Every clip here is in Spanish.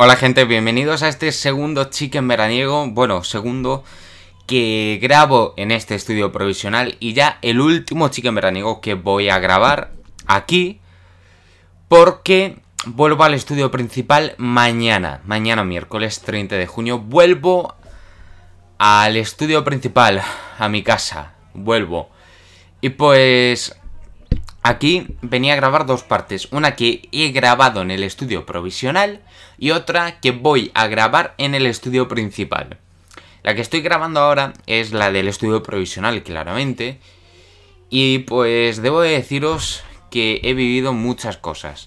Hola gente, bienvenidos a este segundo chicken veraniego, bueno, segundo que grabo en este estudio provisional y ya el último chicken veraniego que voy a grabar aquí porque vuelvo al estudio principal mañana, mañana miércoles 30 de junio, vuelvo al estudio principal, a mi casa, vuelvo. Y pues Aquí venía a grabar dos partes, una que he grabado en el estudio provisional y otra que voy a grabar en el estudio principal. La que estoy grabando ahora es la del estudio provisional, claramente. Y pues debo deciros que he vivido muchas cosas.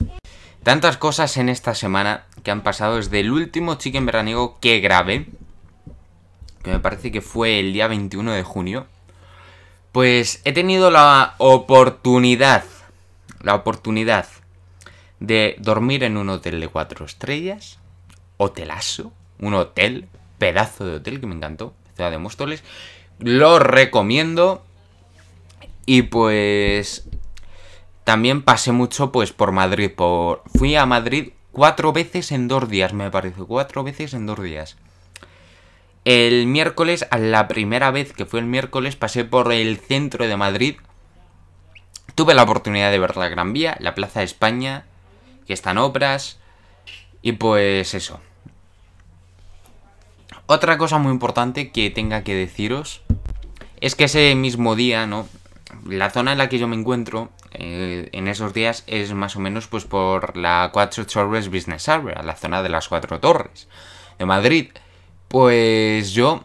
Tantas cosas en esta semana que han pasado desde el último chicken veraniego que grabé. Que me parece que fue el día 21 de junio. Pues he tenido la oportunidad, la oportunidad de dormir en un hotel de cuatro estrellas, hotelazo, un hotel, pedazo de hotel que me encantó, ciudad de Móstoles, lo recomiendo y pues también pasé mucho pues por Madrid, por fui a Madrid cuatro veces en dos días, me parece, cuatro veces en dos días. El miércoles, la primera vez que fue el miércoles, pasé por el centro de Madrid. Tuve la oportunidad de ver la Gran Vía, la Plaza de España, que están obras. Y pues eso. Otra cosa muy importante que tenga que deciros es que ese mismo día, ¿no? La zona en la que yo me encuentro eh, en esos días es más o menos pues por la Cuatro Torres Business Area, la zona de las Cuatro Torres de Madrid. Pues yo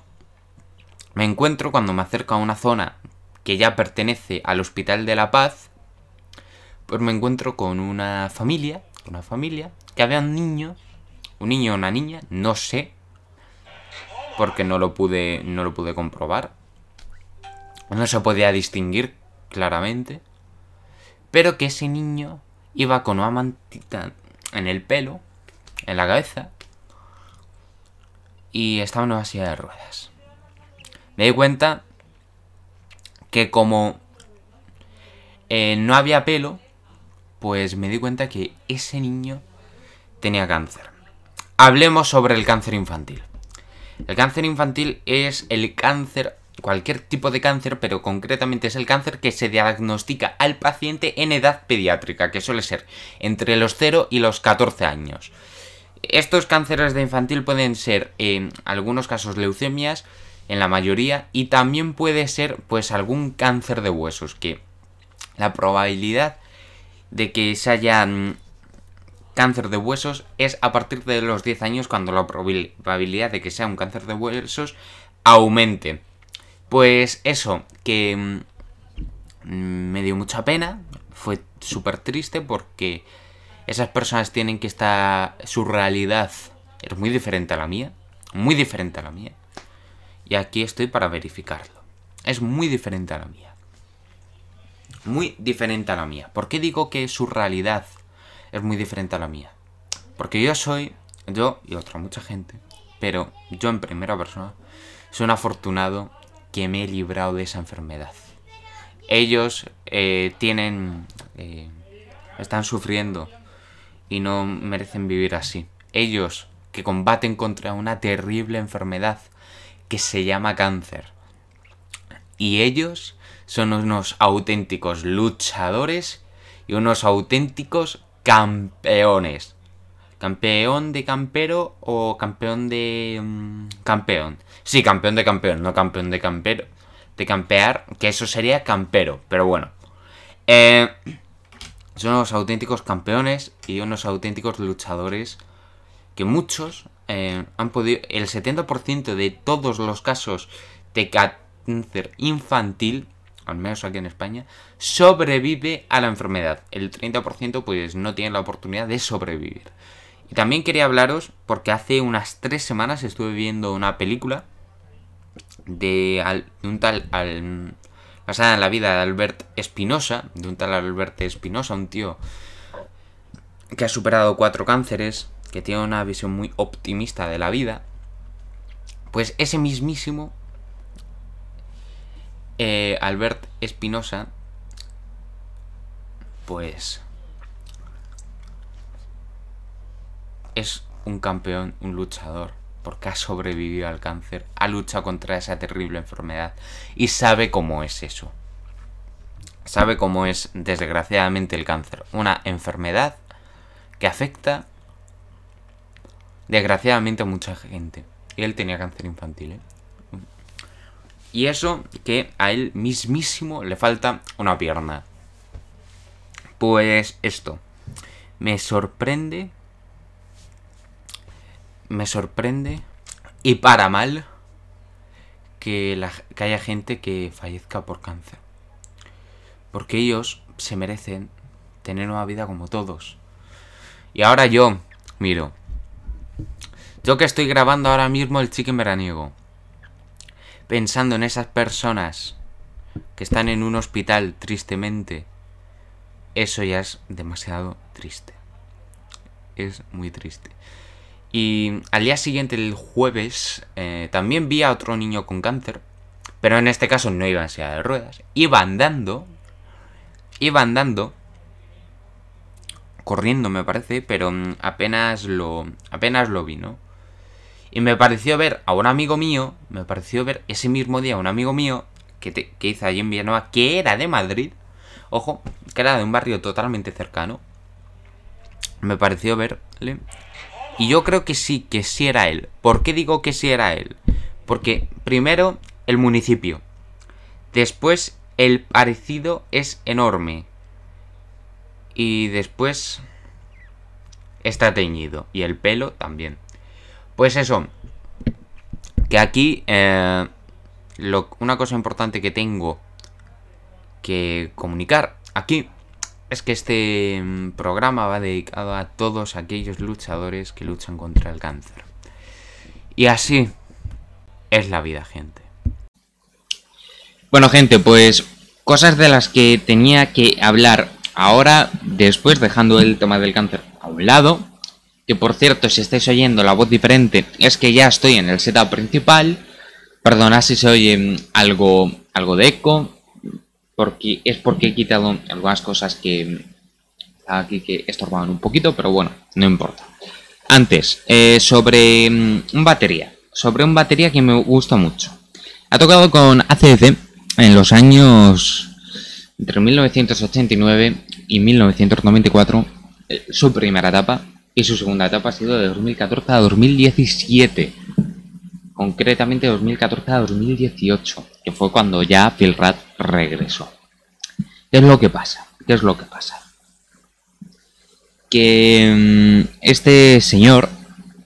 me encuentro cuando me acerco a una zona que ya pertenece al Hospital de la Paz, pues me encuentro con una familia, una familia, que había un niño, un niño o una niña, no sé, porque no lo pude, no lo pude comprobar. No se podía distinguir claramente, pero que ese niño iba con una mantita en el pelo, en la cabeza, y estaba en una silla de ruedas. Me di cuenta que como eh, no había pelo, pues me di cuenta que ese niño tenía cáncer. Hablemos sobre el cáncer infantil. El cáncer infantil es el cáncer, cualquier tipo de cáncer, pero concretamente es el cáncer que se diagnostica al paciente en edad pediátrica, que suele ser entre los 0 y los 14 años. Estos cánceres de infantil pueden ser en algunos casos leucemias, en la mayoría, y también puede ser pues algún cáncer de huesos, que la probabilidad de que se haya cáncer de huesos es a partir de los 10 años cuando la probabilidad de que sea un cáncer de huesos aumente. Pues eso, que mm, me dio mucha pena, fue súper triste porque esas personas tienen que estar... Su realidad es muy diferente a la mía. Muy diferente a la mía. Y aquí estoy para verificarlo. Es muy diferente a la mía. Muy diferente a la mía. ¿Por qué digo que su realidad es muy diferente a la mía? Porque yo soy, yo y otra mucha gente, pero yo en primera persona, soy un afortunado que me he librado de esa enfermedad. Ellos eh, tienen, eh, están sufriendo y no merecen vivir así. Ellos que combaten contra una terrible enfermedad que se llama cáncer. Y ellos son unos auténticos luchadores y unos auténticos campeones. ¿Campeón de campero o campeón de... Mm, campeón? Sí, campeón de campeón, no campeón de campero. De campear, que eso sería campero, pero bueno. Eh, son unos auténticos campeones y unos auténticos luchadores que muchos eh, han podido... El 70% de todos los casos de cáncer infantil, al menos aquí en España, sobrevive a la enfermedad. El 30% pues no tiene la oportunidad de sobrevivir. Y también quería hablaros porque hace unas tres semanas estuve viendo una película de, un tal al, basada en la vida de Albert Espinosa, de un tal Albert Espinosa, un tío que ha superado cuatro cánceres, que tiene una visión muy optimista de la vida, pues ese mismísimo eh, Albert Espinosa, pues es un campeón, un luchador, porque ha sobrevivido al cáncer, ha luchado contra esa terrible enfermedad y sabe cómo es eso. Sabe cómo es desgraciadamente el cáncer, una enfermedad que afecta desgraciadamente a mucha gente. Y él tenía cáncer infantil. ¿eh? Y eso que a él mismísimo le falta una pierna. Pues esto. Me sorprende. Me sorprende. Y para mal. Que, la, que haya gente que fallezca por cáncer. Porque ellos se merecen tener una vida como todos. Y ahora yo, miro. Yo que estoy grabando ahora mismo el chicken veraniego. Pensando en esas personas que están en un hospital tristemente eso ya es demasiado triste. Es muy triste. Y al día siguiente, el jueves, eh, también vi a otro niño con cáncer. Pero en este caso no iba en silla de ruedas. Iba andando. Iba andando. Corriendo, me parece. Pero mm, apenas lo. Apenas lo vi, ¿no? Y me pareció ver a un amigo mío. Me pareció ver ese mismo día a un amigo mío. Que, que hizo allí en Villanueva. Que era de Madrid. Ojo, que era de un barrio totalmente cercano. Me pareció verle. Y yo creo que sí, que sí era él. ¿Por qué digo que sí era él? Porque primero el municipio. Después el parecido es enorme. Y después está teñido. Y el pelo también. Pues eso. Que aquí eh, una cosa importante que tengo que comunicar aquí es que este mm, programa va dedicado a todos aquellos luchadores que luchan contra el cáncer. Y así es la vida, gente. Bueno, gente, pues cosas de las que tenía que hablar ahora, después dejando el tema del cáncer a un lado. Que por cierto, si estáis oyendo la voz diferente, es que ya estoy en el setup principal. Perdonad si se oye algo, algo de eco, porque es porque he quitado algunas cosas que aquí que estorbaban un poquito, pero bueno, no importa. Antes, eh, sobre mm, un batería, sobre un batería que me gusta mucho. Ha tocado con ACDC en los años entre 1989 y 1994, eh, su primera etapa, y su segunda etapa ha sido de 2014 a 2017 concretamente 2014 a 2018, que fue cuando ya Phil Rat regresó. ¿Qué es lo que pasa? ¿Qué es lo que pasa? Que mm, este señor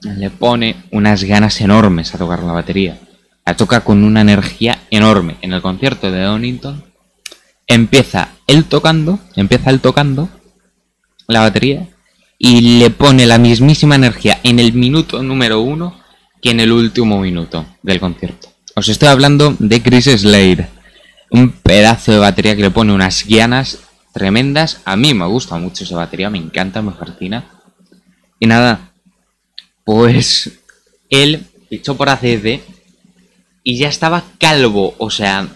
le pone unas ganas enormes a tocar la batería. La toca con una energía enorme. En el concierto de Donington empieza él tocando, empieza él tocando la batería y le pone la mismísima energía en el minuto número uno que en el último minuto del concierto. Os estoy hablando de Chris Slade. Un pedazo de batería que le pone unas guianas tremendas. A mí me gusta mucho esa batería, me encanta, me fascina. Y nada, pues él fichó por ACD y ya estaba calvo. O sea,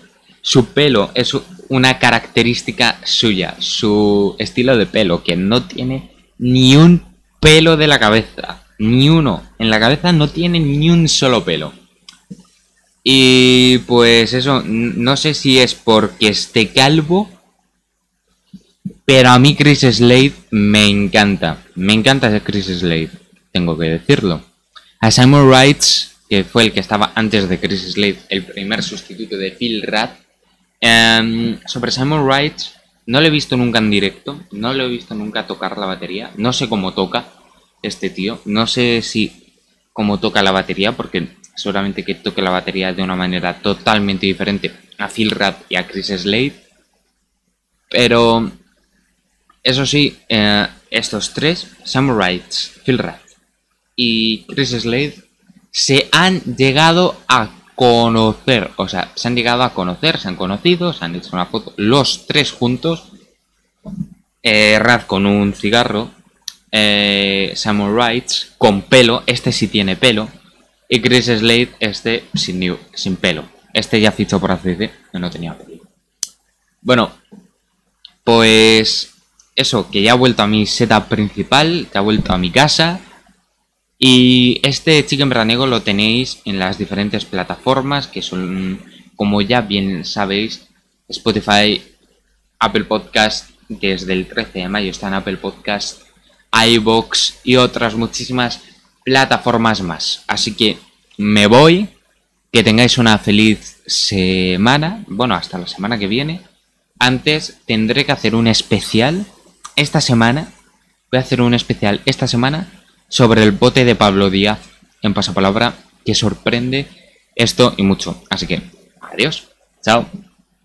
su pelo es una característica suya, su estilo de pelo, que no tiene ni un pelo de la cabeza. Ni uno. En la cabeza no tiene ni un solo pelo. Y pues eso, no sé si es porque esté calvo. Pero a mí Chris Slade me encanta. Me encanta ese Chris Slade. Tengo que decirlo. A Simon Wrights, que fue el que estaba antes de Chris Slade, el primer sustituto de Phil Rath. Em, sobre Simon Wrights, no lo he visto nunca en directo. No lo he visto nunca tocar la batería. No sé cómo toca este tío. No sé si cómo toca la batería, porque seguramente que toque la batería de una manera totalmente diferente a Phil Rath y a Chris Slade. Pero eso sí, eh, estos tres, Sam Wright, Phil Rath y Chris Slade, se han llegado a conocer. O sea, se han llegado a conocer, se han conocido, se han hecho una foto, los tres juntos. Eh, Rath con un cigarro eh, Samuel Wrights con pelo, este sí tiene pelo, y Chris Slade, este sin, sin pelo. Este ya fichó por ACD, que no tenía pelo. Bueno, pues eso, que ya ha vuelto a mi setup principal, que ha vuelto a mi casa. Y este Chicken Veraniego lo tenéis en las diferentes plataformas que son, como ya bien sabéis, Spotify, Apple Podcast, desde el 13 de mayo está en Apple Podcast, iBox y otras muchísimas plataformas más. Así que me voy, que tengáis una feliz semana, bueno, hasta la semana que viene. Antes tendré que hacer un especial esta semana, voy a hacer un especial esta semana sobre el bote de Pablo Díaz en pasapalabra que sorprende esto y mucho. Así que, adiós, chao.